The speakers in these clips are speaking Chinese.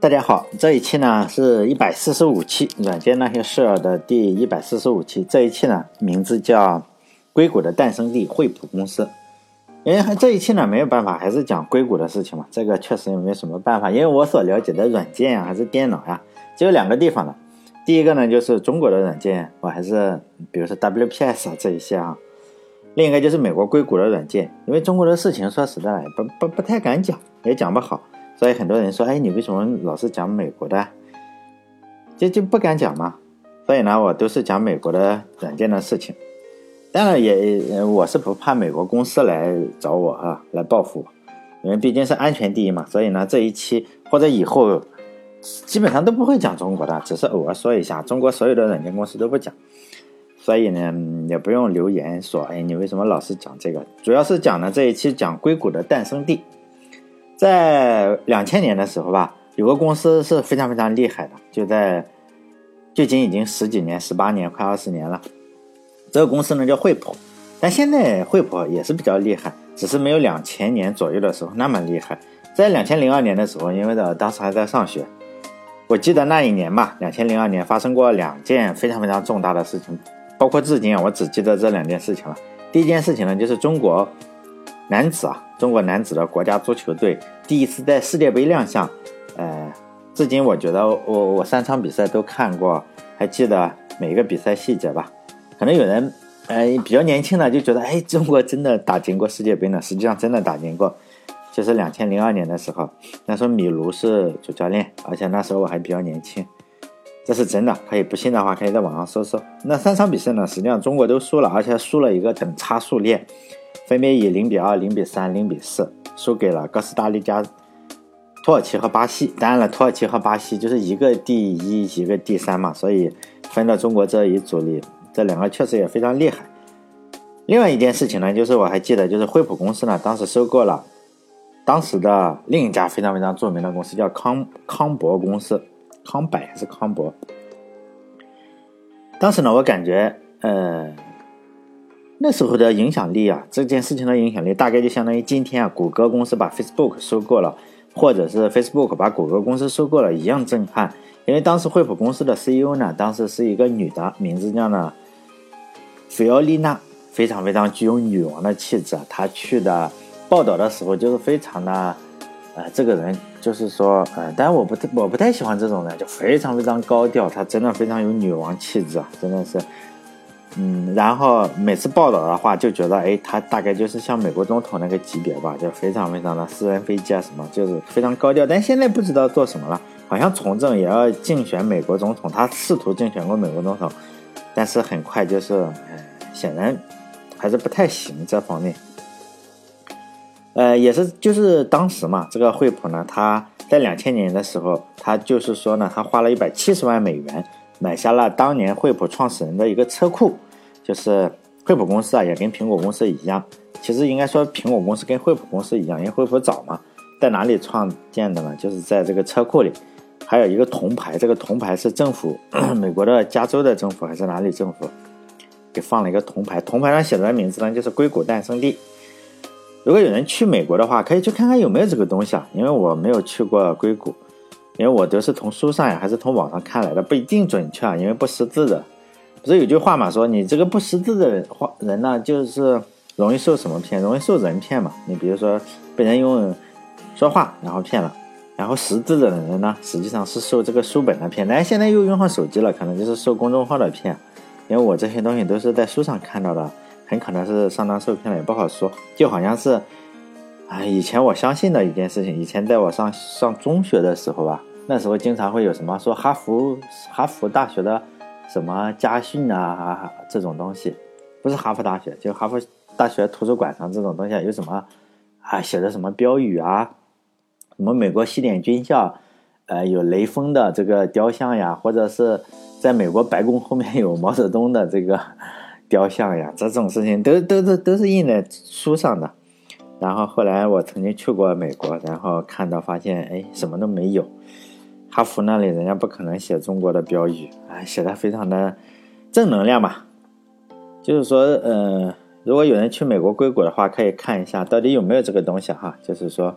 大家好，这一期呢是一百四十五期《软件那些事儿》的第一百四十五期。这一期呢名字叫《硅谷的诞生地——惠普公司》。因为这一期呢没有办法，还是讲硅谷的事情嘛。这个确实也没什么办法，因为我所了解的软件呀，还是电脑呀，只有两个地方的。第一个呢就是中国的软件，我还是比如说 WPS 啊这一些啊。另一个就是美国硅谷的软件，因为中国的事情说实在不不不太敢讲，也讲不好。所以很多人说，哎，你为什么老是讲美国的？就就不敢讲嘛。所以呢，我都是讲美国的软件的事情。当然也，我是不怕美国公司来找我啊，来报复我，因为毕竟是安全第一嘛。所以呢，这一期或者以后基本上都不会讲中国的，只是偶尔说一下，中国所有的软件公司都不讲。所以呢，也不用留言说，哎，你为什么老是讲这个？主要是讲呢，这一期讲硅谷的诞生地。在两千年的时候吧，有个公司是非常非常厉害的，就在距今已经十几年、十八年、快二十年了。这个公司呢叫惠普，但现在惠普也是比较厉害，只是没有两千年左右的时候那么厉害。在两千零二年的时候，因为的当时还在上学，我记得那一年吧，两千零二年发生过两件非常非常重大的事情，包括至今啊，我只记得这两件事情了。第一件事情呢，就是中国。男子啊，中国男子的国家足球队第一次在世界杯亮相，呃，至今我觉得我我三场比赛都看过，还记得每一个比赛细节吧。可能有人呃比较年轻的就觉得，哎，中国真的打进过世界杯呢？实际上真的打进过，就是两千零二年的时候，那时候米卢是主教练，而且那时候我还比较年轻，这是真的。可以不信的话，可以在网上搜搜。那三场比赛呢，实际上中国都输了，而且输了一个等差数列。分别以零比二、零比三、零比四输给了哥斯达黎加、土耳其和巴西。当然了，土耳其和巴西就是一个第一，一个第三嘛，所以分到中国这一组里，这两个确实也非常厉害。另外一件事情呢，就是我还记得，就是惠普公司呢，当时收购了当时的另一家非常非常著名的公司，叫康康博公司，康柏还是康博？当时呢，我感觉，呃。那时候的影响力啊，这件事情的影响力大概就相当于今天啊，谷歌公司把 Facebook 收购了，或者是 Facebook 把谷歌公司收购了一样震撼。因为当时惠普公司的 CEO 呢，当时是一个女的，名字叫呢菲奥丽娜，非常非常具有女王的气质。她去的报道的时候就是非常的，呃，这个人就是说，呃，但我不太我不太喜欢这种人，就非常非常高调，她真的非常有女王气质啊，真的是。嗯，然后每次报道的话，就觉得哎，他大概就是像美国总统那个级别吧，就非常非常的私人飞机啊什么，就是非常高调。但现在不知道做什么了，好像从政也要竞选美国总统，他试图竞选过美国总统，但是很快就是，显然还是不太行这方面。呃，也是就是当时嘛，这个惠普呢，他在两千年的时候，他就是说呢，他花了一百七十万美元。买下了当年惠普创始人的一个车库，就是惠普公司啊，也跟苹果公司一样。其实应该说苹果公司跟惠普公司一样，因为惠普早嘛，在哪里创建的呢？就是在这个车库里，还有一个铜牌，这个铜牌是政府，美国的加州的政府还是哪里政府给放了一个铜牌，铜牌上写的名字呢就是硅谷诞生地。如果有人去美国的话，可以去看看有没有这个东西啊，因为我没有去过硅谷。因为我都是从书上呀，还是从网上看来的，不一定准确啊。因为不识字的，不是有句话嘛，说你这个不识字的人话人呢，就是容易受什么骗？容易受人骗嘛。你比如说被人用说话然后骗了，然后识字的人呢，实际上是受这个书本的骗。但现在又用上手机了，可能就是受公众号的骗。因为我这些东西都是在书上看到的，很可能是上当受骗了，也不好说。就好像是，哎，以前我相信的一件事情，以前在我上上中学的时候吧。那时候经常会有什么说哈佛哈佛大学的什么家训啊这种东西，不是哈佛大学，就哈佛大学图书馆上这种东西有什么啊写的什么标语啊，什么美国西点军校，呃有雷锋的这个雕像呀，或者是在美国白宫后面有毛泽东的这个雕像呀，这种事情都都都都是印在书上的。然后后来我曾经去过美国，然后看到发现哎什么都没有。哈佛那里人家不可能写中国的标语，哎，写的非常的正能量嘛。就是说，呃，如果有人去美国硅谷的话，可以看一下到底有没有这个东西哈，就是说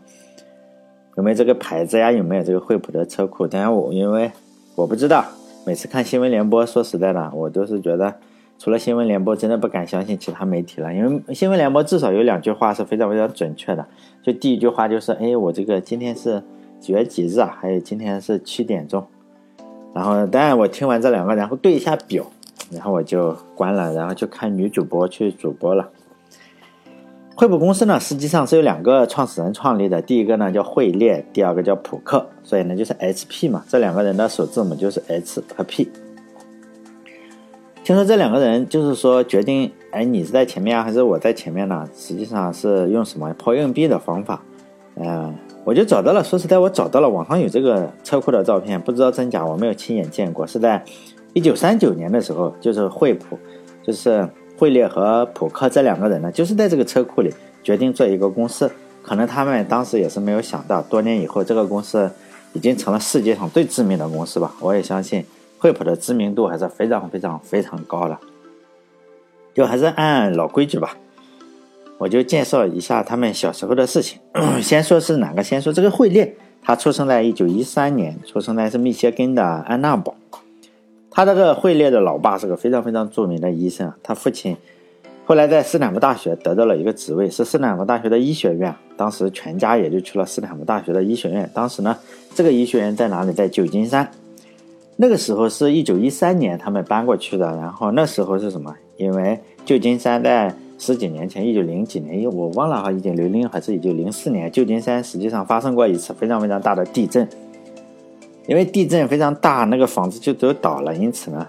有没有这个牌子呀，有没有这个惠普的车库。当然我因为我不知道，每次看新闻联播，说实在的，我都是觉得除了新闻联播，真的不敢相信其他媒体了，因为新闻联播至少有两句话是非常非常准确的。就第一句话就是，哎，我这个今天是几月几日啊？还有今天是七点钟。然后当然我听完这两个，然后对一下表。然后我就关了，然后就看女主播去主播了。惠普公司呢，实际上是有两个创始人创立的，第一个呢叫惠列，第二个叫普克，所以呢就是 HP 嘛。这两个人的首字母就是 H 和 P。听说这两个人就是说决定，哎，你是在前面啊，还是我在前面呢？实际上是用什么抛硬币的方法？嗯，我就找到了。说实在，我找到了网上有这个车库的照片，不知道真假，我没有亲眼见过，是在。一九三九年的时候，就是惠普，就是惠列和普克这两个人呢，就是在这个车库里决定做一个公司。可能他们当时也是没有想到，多年以后这个公司已经成了世界上最知名的公司吧。我也相信惠普的知名度还是非常非常非常高的。就还是按老规矩吧，我就介绍一下他们小时候的事情。先说是哪个？先说这个惠列，他出生在一九一三年，出生在是密歇根的安娜堡。他这个惠列的老爸是个非常非常著名的医生，他父亲后来在斯坦福大学得到了一个职位，是斯坦福大学的医学院。当时全家也就去了斯坦福大学的医学院。当时呢，这个医学院在哪里？在旧金山。那个时候是一九一三年他们搬过去的。然后那时候是什么？因为旧金山在十几年前，一九零几年，因为我忘了哈，一九零零还是一九零四年，旧金山实际上发生过一次非常非常大的地震。因为地震非常大，那个房子就都倒了，因此呢，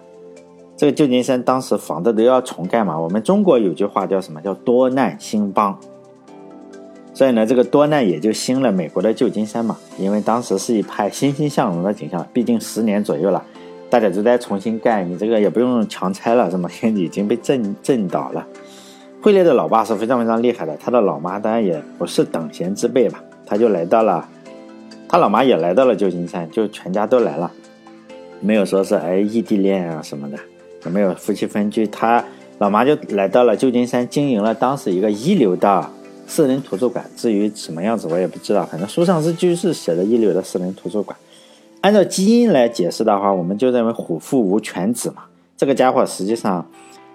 这个旧金山当时房子都要重盖嘛。我们中国有句话叫什么？叫多难兴邦。所以呢，这个多难也就兴了美国的旧金山嘛。因为当时是一派欣欣向荣的景象，毕竟十年左右了，大家都在重新盖，你这个也不用强拆了，是吗？已经被震震倒了。惠列的老爸是非常非常厉害的，他的老妈当然也不是等闲之辈吧，他就来到了。他老妈也来到了旧金山，就全家都来了，没有说是哎异地恋啊什么的，也没有夫妻分居。他老妈就来到了旧金山，经营了当时一个一流的私人图书馆。至于什么样子，我也不知道，反正书上是就是写的一流的私人图书馆。按照基因来解释的话，我们就认为虎父无犬子嘛。这个家伙实际上，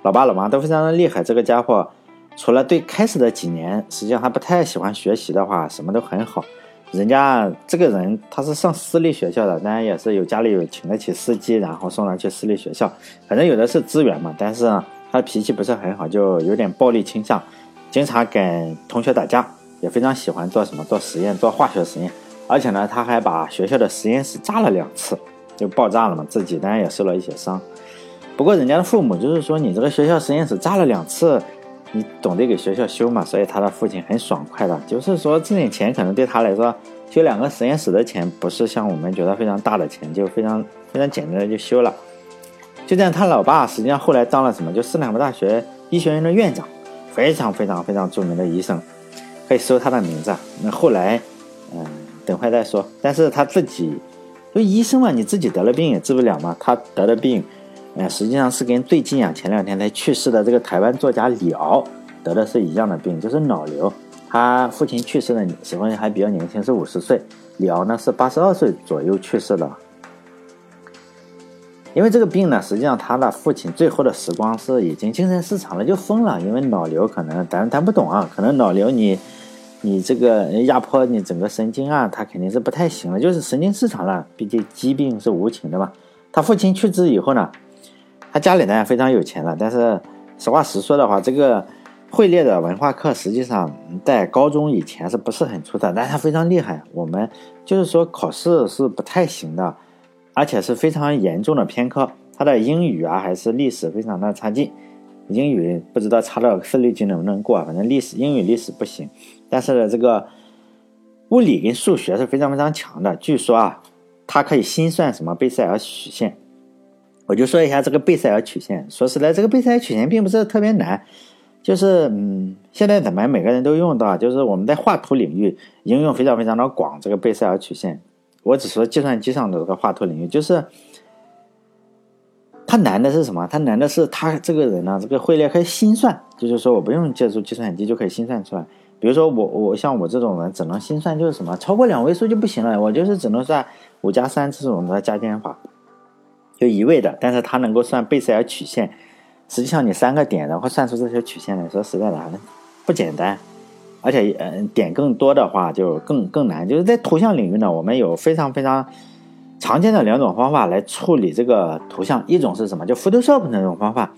老爸老妈都非常的厉害。这个家伙除了对开始的几年，实际上他不太喜欢学习的话，什么都很好。人家这个人他是上私立学校的，当然也是有家里有请得起司机，然后送他去私立学校。反正有的是资源嘛，但是他脾气不是很好，就有点暴力倾向，经常跟同学打架，也非常喜欢做什么做实验，做化学实验。而且呢，他还把学校的实验室炸了两次，就爆炸了嘛，自己当然也受了一些伤。不过人家的父母就是说，你这个学校实验室炸了两次。你懂得给学校修嘛？所以他的父亲很爽快的，就是说这点钱可能对他来说，修两个实验室的钱不是像我们觉得非常大的钱，就非常非常简单的就修了。就这样，他老爸实际上后来当了什么？就斯坦福大学医学院的院长，非常非常非常著名的医生，可以搜他的名字。那后来，嗯，等会再说。但是他自己，就医生嘛，你自己得了病也治不了嘛。他得的病。哎，实际上是跟最近啊，前两天才去世的这个台湾作家李敖得的是一样的病，就是脑瘤。他父亲去世的时候还比较年轻，是五十岁。李敖呢是八十二岁左右去世的。因为这个病呢，实际上他的父亲最后的时光是已经精神失常了，就疯了。因为脑瘤可能咱咱不懂啊，可能脑瘤你你这个压迫你整个神经啊，他肯定是不太行了，就是神经失常了。毕竟疾病是无情的嘛。他父亲去世以后呢？他家里呢非常有钱了，但是实话实说的话，这个惠列的文化课实际上在高中以前是不是很出色？但他非常厉害。我们就是说考试是不太行的，而且是非常严重的偏科。他的英语啊还是历史非常的差劲，英语不知道差到四六级能不能过，反正历史英语历史不行。但是呢，这个物理跟数学是非常非常强的。据说啊，他可以心算什么贝塞尔曲线。我就说一下这个贝塞尔曲线。说实在，这个贝塞尔曲线并不是特别难，就是嗯，现在咱们每个人都用到，就是我们在画图领域应用非常非常的广。这个贝塞尔曲线，我只说计算机上的这个画图领域，就是他难的是什么？他难的是他这个人呢，这个会列可以心算，就是说我不用借助计算机就可以心算出来。比如说我我像我这种人只能心算就是什么，超过两位数就不行了，我就是只能算五加三这种的加减法，就一位的。但是他能够算贝塞尔曲线，实际上你三个点然后算出这些曲线来说实在的不简单。而且，嗯，点更多的话就更更难。就是在图像领域呢，我们有非常非常常见的两种方法来处理这个图像。一种是什么？就 Photoshop 那种方法，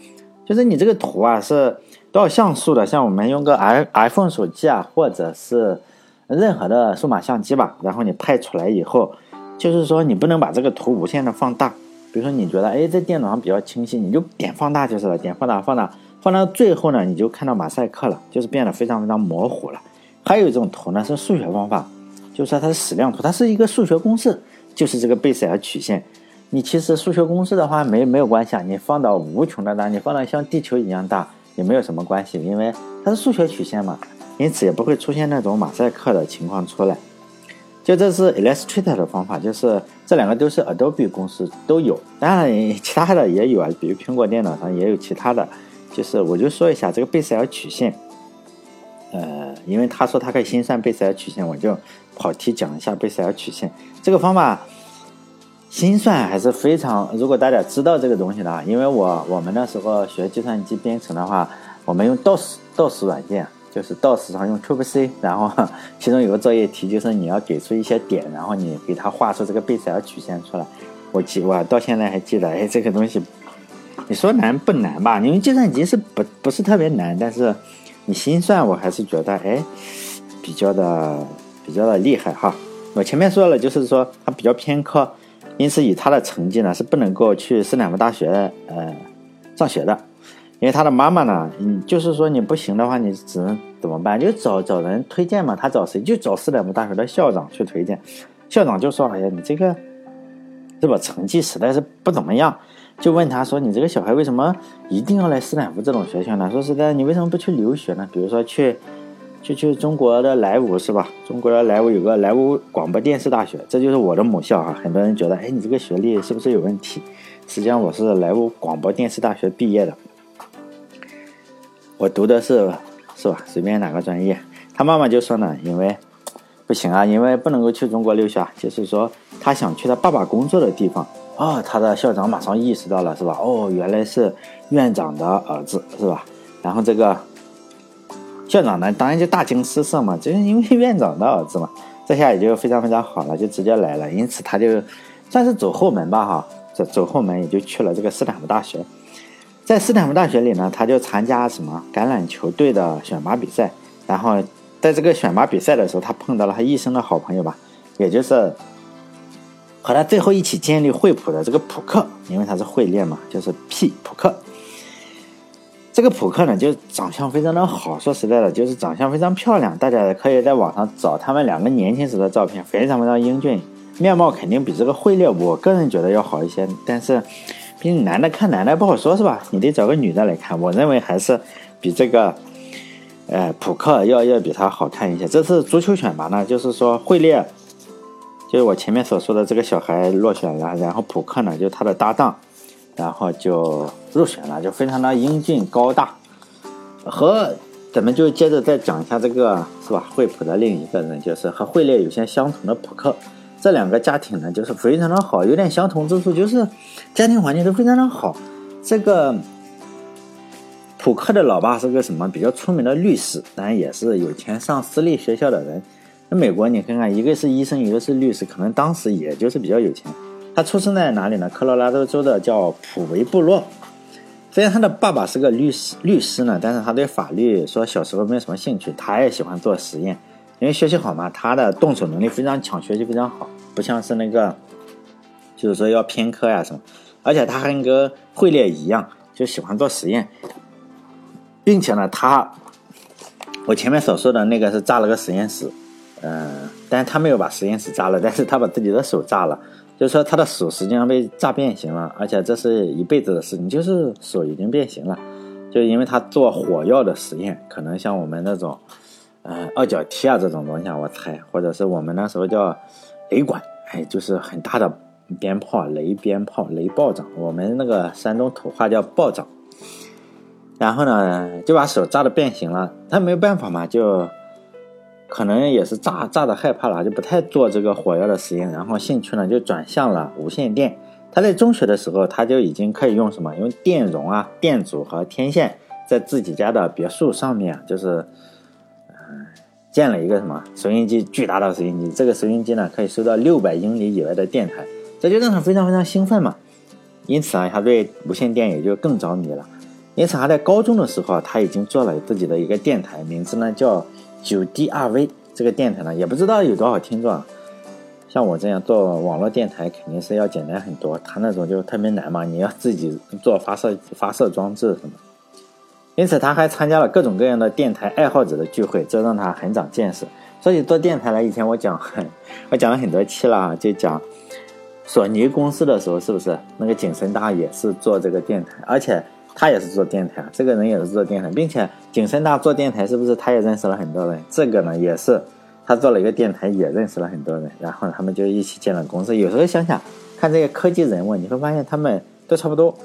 就是你这个图啊是多少像素的？像我们用个 i iPhone 手机啊，或者是任何的数码相机吧，然后你拍出来以后，就是说你不能把这个图无限的放大。比如说你觉得哎，在电脑上比较清晰，你就点放大就是了，点放大，放大。放到最后呢，你就看到马赛克了，就是变得非常非常模糊了。还有一种图呢，是数学方法，就是说它是矢量图，它是一个数学公式，就是这个贝塞尔曲线。你其实数学公式的话没没有关系啊，你放到无穷的大，你放到像地球一样大也没有什么关系，因为它是数学曲线嘛，因此也不会出现那种马赛克的情况出来。就这是 Illustrator 的方法，就是这两个都是 Adobe 公司都有，当然其他的也有啊，比如苹果电脑上也有其他的。就是，我就说一下这个贝塞尔曲线，呃，因为他说他可以心算贝塞尔曲线，我就跑题讲一下贝塞尔曲线这个方法。心算还是非常，如果大家知道这个东西的话，因为我我们那时候学计算机编程的话，我们用 DOS DOS 软件，就是 DOS 上用 Cube C，然后 其中有个作业题就是你要给出一些点，然后你给它画出这个贝塞尔曲线出来。我记我到现在还记得，哎，这个东西。你说难不难吧？因为计算机是不不是特别难，但是你心算我还是觉得哎，比较的比较的厉害哈。我前面说了，就是说他比较偏科，因此以他的成绩呢是不能够去斯坦福大学呃上学的，因为他的妈妈呢，嗯，就是说你不行的话，你只能怎么办？就找找人推荐嘛。他找谁？就找斯坦福大学的校长去推荐。校长就说：“哎呀，你这个是吧？成绩实在是不怎么样。”就问他说：“你这个小孩为什么一定要来斯坦福这种学校呢？说实在，你为什么不去留学呢？比如说去，去去中国的莱芜是吧？中国的莱芜有个莱芜广播电视大学，这就是我的母校啊。很多人觉得，哎，你这个学历是不是有问题？实际上我是莱芜广播电视大学毕业的，我读的是是吧？随便哪个专业。他妈妈就说呢，因为不行啊，因为不能够去中国留学啊，就是说他想去他爸爸工作的地方。”哦，他的校长马上意识到了，是吧？哦，原来是院长的儿子，是吧？然后这个校长呢，当然就大惊失色嘛，就是因为院长的儿子嘛，这下也就非常非常好了，就直接来了。因此他就算是走后门吧，哈，走走后门也就去了这个斯坦福大学。在斯坦福大学里呢，他就参加什么橄榄球队的选拔比赛。然后在这个选拔比赛的时候，他碰到了他一生的好朋友吧，也就是。和他最后一起建立惠普的这个普克，因为他是惠列嘛，就是 P 普克。这个普克呢，就长相非常的好，说实在的，就是长相非常漂亮。大家也可以在网上找他们两个年轻时的照片，非常非常英俊，面貌肯定比这个惠列，我个人觉得要好一些。但是，毕竟男的看男的不好说，是吧？你得找个女的来看。我认为还是比这个，呃，普克要要比他好看一些。这次足球选拔呢，就是说惠列。就是我前面所说的这个小孩落选了，然后普克呢，就他的搭档，然后就入选了，就非常的英俊高大。和咱们就接着再讲一下这个是吧？惠普的另一个人，就是和惠列有些相同的普克。这两个家庭呢，就是非常的好，有点相同之处，就是家庭环境都非常的好。这个普克的老爸是个什么比较出名的律师，当然也是有钱上私立学校的人。那美国，你看看，一个是医生，一个是律师，可能当时也就是比较有钱。他出生在哪里呢？科罗拉多州的叫普维部落。虽然他的爸爸是个律师，律师呢，但是他对法律说小时候没有什么兴趣。他也喜欢做实验，因为学习好嘛，他的动手能力非常强，学习非常好，不像是那个，就是说要偏科呀什么。而且他还跟惠列一样，就喜欢做实验，并且呢，他我前面所说的那个是炸了个实验室。嗯，但是他没有把实验室炸了，但是他把自己的手炸了，就是说他的手实际上被炸变形了，而且这是一辈子的事情，就是手已经变形了，就因为他做火药的实验，可能像我们那种，呃，二脚踢啊这种东西啊，我猜，或者是我们那时候叫雷管，哎，就是很大的鞭炮，雷鞭炮，雷暴涨。我们那个山东土话叫暴涨。然后呢，就把手炸的变形了。他没有办法嘛，就可能也是炸炸的害怕了，就不太做这个火药的实验。然后兴趣呢就转向了无线电。他在中学的时候，他就已经可以用什么？用电容啊、电阻和天线，在自己家的别墅上面，就是嗯，建了一个什么收音机，巨大的收音机。这个收音机呢，可以收到六百英里以外的电台，这就让他非常非常兴奋嘛。因此啊，他对无线电也就更着迷了。因此，他在高中的时候，他已经做了自己的一个电台，名字呢叫九 D 二 V。这个电台呢，也不知道有多少听众啊。像我这样做网络电台，肯定是要简单很多。他那种就特别难嘛，你要自己做发射发射装置什么。因此，他还参加了各种各样的电台爱好者的聚会，这让他很长见识。所以做电台呢，以前我讲，我讲了很多期了，就讲索尼公司的时候，是不是那个景深大也是做这个电台，而且。他也是做电台，这个人也是做电台，并且景深大做电台，是不是他也认识了很多人？这个呢，也是他做了一个电台，也认识了很多人，然后他们就一起建了公司。有时候想想，看这些科技人物，你会发现他们都差不多。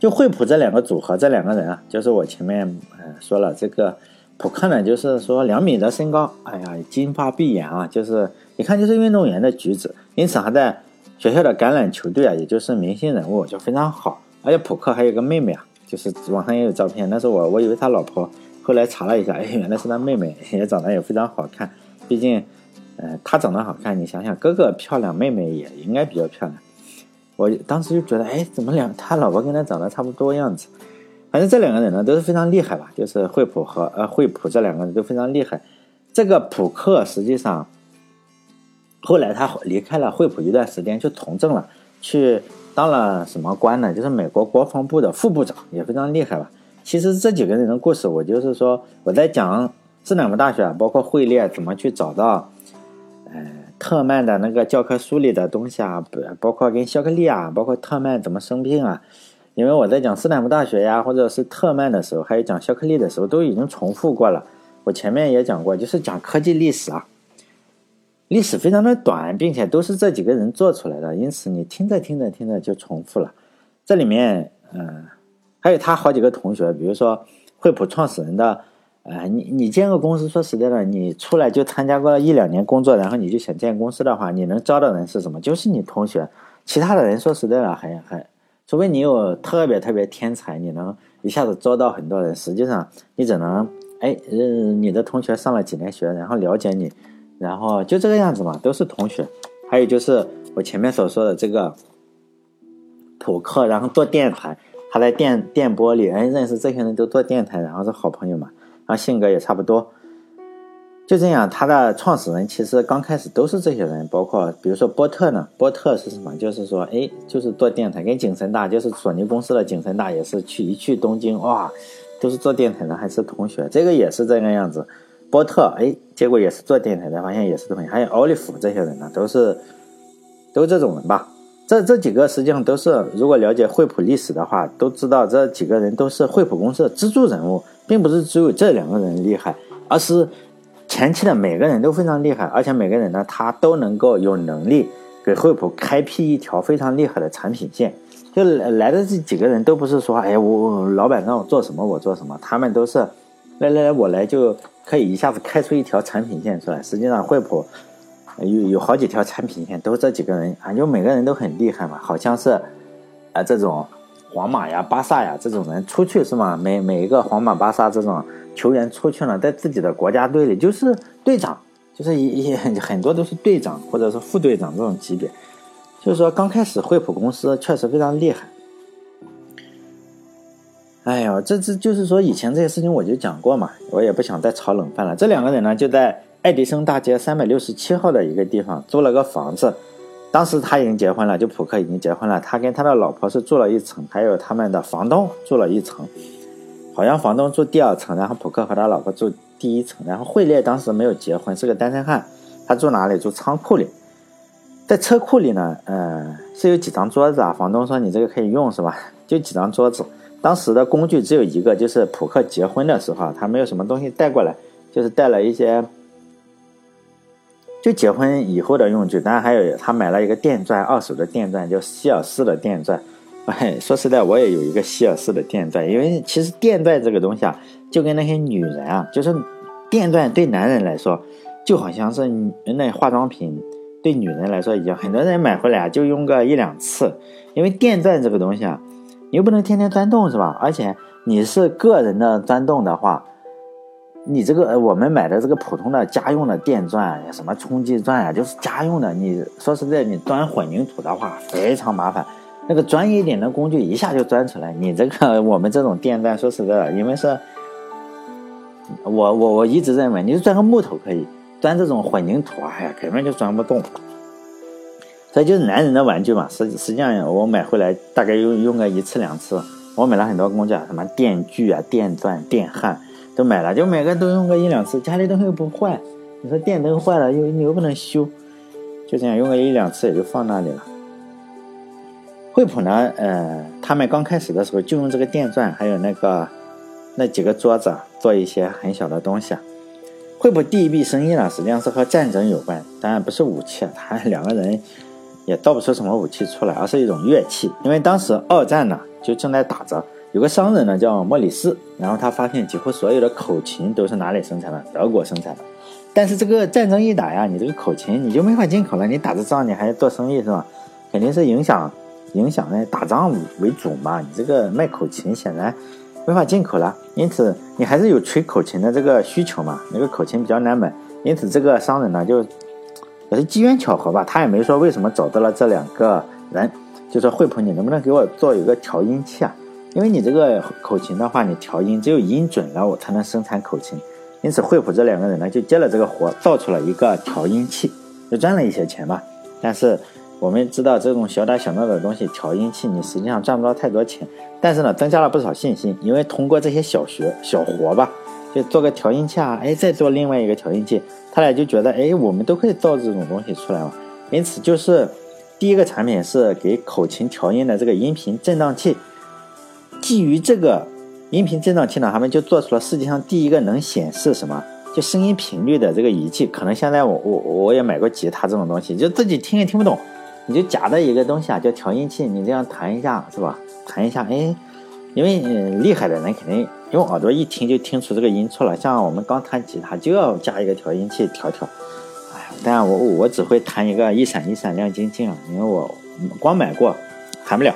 就惠普这两个组合，这两个人啊，就是我前面呃说了，这个普克呢，就是说两米的身高，哎呀，金发碧眼啊，就是一看就是运动员的举止，因此还在学校的橄榄球队啊，也就是明星人物，就非常好。而且普克还有个妹妹啊，就是网上也有照片。那是我我以为他老婆，后来查了一下，哎，原来是他妹妹，也长得也非常好看。毕竟，呃，他长得好看，你想想，哥哥漂亮，妹妹也应该比较漂亮。我当时就觉得，哎，怎么两他老婆跟他长得差不多样子？反正这两个人呢都是非常厉害吧，就是惠普和呃惠普这两个人都非常厉害。这个普克实际上，后来他离开了惠普一段时间，就从政了，去。当了什么官呢？就是美国国防部的副部长，也非常厉害吧。其实这几个人的故事，我就是说我在讲斯坦福大学，包括惠列怎么去找到，呃，特曼的那个教科书里的东西啊，包括跟肖克利啊，包括特曼怎么生病啊。因为我在讲斯坦福大学呀，或者是特曼的时候，还有讲肖克利的时候，都已经重复过了。我前面也讲过，就是讲科技历史啊。历史非常的短，并且都是这几个人做出来的，因此你听着听着听着就重复了。这里面，嗯，还有他好几个同学，比如说惠普创始人的，呃，你你建个公司，说实在的，你出来就参加过一两年工作，然后你就想建公司的话，你能招的人是什么？就是你同学，其他的人说实在的，还还，除非你有特别特别天才，你能一下子招到很多人，实际上你只能，哎，嗯，你的同学上了几年学，然后了解你。然后就这个样子嘛，都是同学。还有就是我前面所说的这个普克，然后做电台，他在电电波里，哎，认识这些人都做电台，然后是好朋友嘛，然后性格也差不多。就这样，他的创始人其实刚开始都是这些人，包括比如说波特呢，波特是什么？就是说，哎，就是做电台，跟景深大，就是索尼公司的景深大也是去一去东京，哇，都是做电台的，还是同学，这个也是这个样子。波特，哎，结果也是做电台的，发现也是同学，还有奥利弗这些人呢，都是，都这种人吧。这这几个实际上都是，如果了解惠普历史的话，都知道这几个人都是惠普公司的支柱人物，并不是只有这两个人厉害，而是前期的每个人都非常厉害，而且每个人呢，他都能够有能力给惠普开辟一条非常厉害的产品线。就来的这几个人都不是说，哎，我老板让我做什么我做什么，他们都是。来来来，我来就可以一下子开出一条产品线出来。实际上，惠普有有好几条产品线，都这几个人啊，就每个人都很厉害嘛。好像是啊，这种皇马呀、巴萨呀这种人出去是吗？每每一个皇马、巴萨这种球员出去了，在自己的国家队里就是队长，就是一一很多都是队长或者是副队长这种级别。就是说，刚开始惠普公司确实非常厉害。哎呀，这这就是说以前这些事情我就讲过嘛，我也不想再炒冷饭了。这两个人呢，就在爱迪生大街三百六十七号的一个地方租了个房子。当时他已经结婚了，就普克已经结婚了，他跟他的老婆是住了一层，还有他们的房东住了一层。好像房东住第二层，然后普克和他老婆住第一层。然后惠烈当时没有结婚，是个单身汉，他住哪里？住仓库里，在车库里呢，呃，是有几张桌子啊。房东说你这个可以用是吧？就几张桌子。当时的工具只有一个，就是普克结婚的时候，他没有什么东西带过来，就是带了一些就结婚以后的用具。当然还有他买了一个电钻，二手的电钻，叫希尔斯的电钻。哎，说实在，我也有一个希尔斯的电钻，因为其实电钻这个东西啊，就跟那些女人啊，就是电钻对男人来说，就好像是那化妆品对女人来说一样。很多人买回来啊，就用个一两次，因为电钻这个东西啊，你又不能天天钻洞是吧？而且你是个人的钻洞的话。你这个我们买的这个普通的家用的电钻，什么冲击钻啊，就是家用的。你说实在，你钻混凝土的话非常麻烦，那个专业一点的工具一下就钻出来。你这个我们这种电钻，说实在的，因为是，我我我一直认为，你就钻个木头可以，钻这种混凝土，哎呀，根本就钻不动。所以就是男人的玩具嘛，实实际上我买回来大概用用个一次两次。我买了很多工具啊，什么电锯啊、电钻、电焊。都买了，就每个都用个一两次，家里东西又不坏。你说电灯坏了又你又不能修，就这样用个一两次也就放那里了。惠普呢，呃，他们刚开始的时候就用这个电钻，还有那个那几个桌子做一些很小的东西。惠普第一笔生意呢，实际上是和战争有关，当然不是武器，他两个人也造不出什么武器出来，而是一种乐器。因为当时二战呢就正在打着。有个商人呢，叫莫里斯，然后他发现几乎所有的口琴都是哪里生产的？德国生产的。但是这个战争一打呀，你这个口琴你就没法进口了。你打着仗，你还做生意是吧？肯定是影响影响那打仗为主嘛。你这个卖口琴显然没法进口了，因此你还是有吹口琴的这个需求嘛。那个口琴比较难买，因此这个商人呢就也是机缘巧合吧，他也没说为什么找到了这两个人，就说惠普，你能不能给我做一个调音器啊？因为你这个口琴的话，你调音只有音准了，我才能生产口琴。因此，惠普这两个人呢，就接了这个活，造出了一个调音器，就赚了一些钱吧。但是我们知道，这种小打小闹的东西，调音器你实际上赚不到太多钱。但是呢，增加了不少信心，因为通过这些小学小活吧，就做个调音器啊，哎，再做另外一个调音器，他俩就觉得，哎，我们都可以造这种东西出来嘛。因此，就是第一个产品是给口琴调音的这个音频振荡器。基于这个音频振荡器呢，他们就做出了世界上第一个能显示什么就声音频率的这个仪器。可能现在我我我也买过吉他这种东西，就自己听也听不懂，你就夹着一个东西啊，叫调音器，你这样弹一下是吧？弹一下，哎，因为厉害的人肯定用耳朵一听就听出这个音错了。像我们刚弹吉他就要加一个调音器调调。哎，但我我只会弹一个一闪一闪亮晶晶，因为我光买过，弹不了。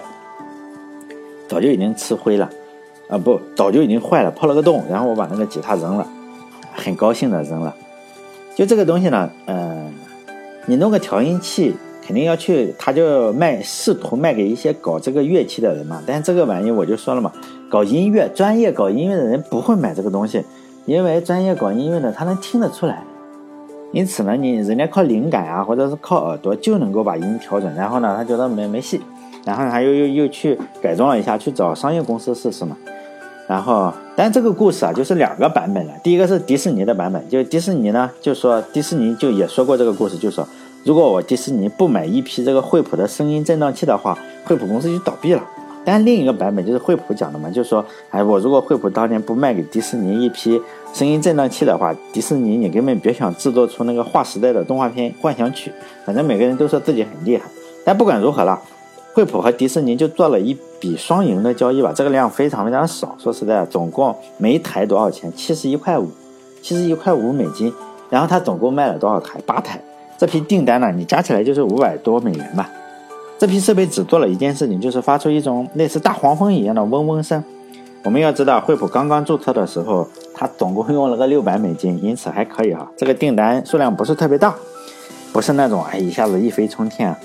早就已经吃灰了，啊不，早就已经坏了，破了个洞，然后我把那个吉他扔了，很高兴的扔了。就这个东西呢，嗯，你弄个调音器，肯定要去，他就卖，试图卖给一些搞这个乐器的人嘛。但这个玩意我就说了嘛，搞音乐，专业搞音乐的人不会买这个东西，因为专业搞音乐的他能听得出来。因此呢，你人家靠灵感啊，或者是靠耳朵就能够把音调准，然后呢，他觉得没没戏。然后他又又又去改装了一下，去找商业公司试试嘛。然后，但这个故事啊，就是两个版本了。第一个是迪士尼的版本，就迪士尼呢，就说迪士尼就也说过这个故事，就说如果我迪士尼不买一批这个惠普的声音振荡器的话，惠普公司就倒闭了。但另一个版本就是惠普讲的嘛，就是说，哎，我如果惠普当年不卖给迪士尼一批声音振荡器的话，迪士尼你根本别想制作出那个划时代的动画片《幻想曲》。反正每个人都说自己很厉害，但不管如何了。惠普和迪士尼就做了一笔双赢的交易吧，这个量非常非常少。说实在，总共每一台多少钱？七十一块五，七十一块五美金。然后他总共卖了多少台？八台。这批订单呢，你加起来就是五百多美元吧。这批设备只做了一件事情，就是发出一种类似大黄蜂一样的嗡嗡声。我们要知道，惠普刚刚注册的时候，他总共用了个六百美金，因此还可以哈。这个订单数量不是特别大，不是那种哎一下子一飞冲天。啊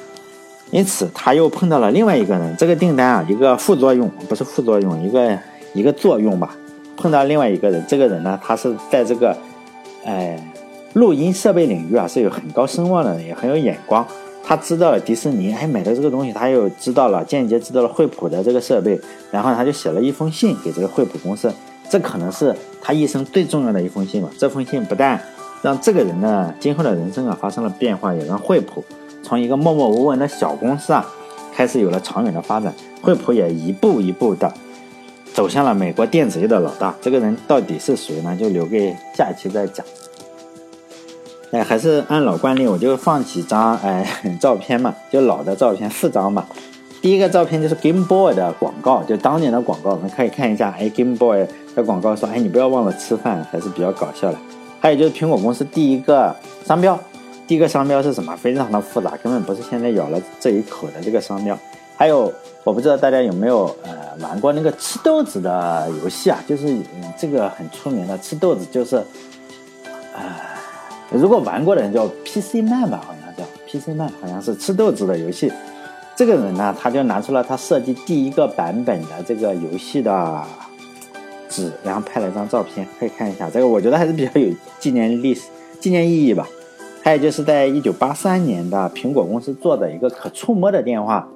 因此，他又碰到了另外一个人。这个订单啊，一个副作用不是副作用，一个一个作用吧。碰到另外一个人，这个人呢，他是在这个，哎，录音设备领域啊是有很高声望的人，也很有眼光。他知道了迪士尼，哎，买的这个东西，他又知道了，间接知道了惠普的这个设备，然后他就写了一封信给这个惠普公司。这可能是他一生最重要的一封信吧。这封信不但让这个人呢今后的人生啊发生了变化，也让惠普。从一个默默无闻的小公司啊，开始有了长远的发展，惠普也一步一步的走向了美国电子业的老大。这个人到底是谁呢？就留给下一期再讲。哎，还是按老惯例，我就放几张哎 照片嘛，就老的照片四张吧。第一个照片就是 Game Boy 的广告，就当年的广告，我们可以看一下。哎，Game Boy 的广告说：“哎，你不要忘了吃饭。”还是比较搞笑的。还有就是苹果公司第一个商标，第一个商标是什么？非常的复杂，根本不是现在咬了这一口的这个商标。还有，我不知道大家有没有呃玩过那个吃豆子的游戏啊？就是这个很出名的吃豆子，就是啊。如果玩过的人叫 PC Man 吧，好像叫 PC Man，好像是吃豆子的游戏。这个人呢，他就拿出了他设计第一个版本的这个游戏的纸，然后拍了一张照片，可以看一下。这个我觉得还是比较有纪念历史、纪念意义吧。还有就是在一九八三年的苹果公司做的一个可触摸的电话，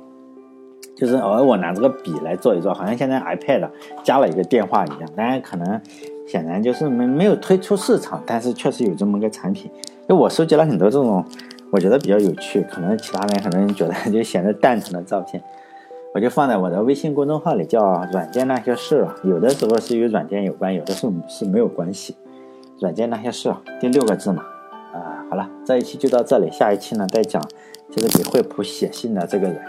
就是偶尔我拿这个笔来做一做，好像现在 iPad 加了一个电话一样。当然可能。显然就是没没有推出市场，但是确实有这么个产品。因为我收集了很多这种，我觉得比较有趣，可能其他人可能觉得 就显得蛋疼的照片，我就放在我的微信公众号里，叫“软件那些事”。有的时候是与软件有关，有的时候是没有关系。软件那些事，第六个字嘛。啊，好了，这一期就到这里，下一期呢再讲，就是给惠普写信的这个人。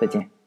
再见。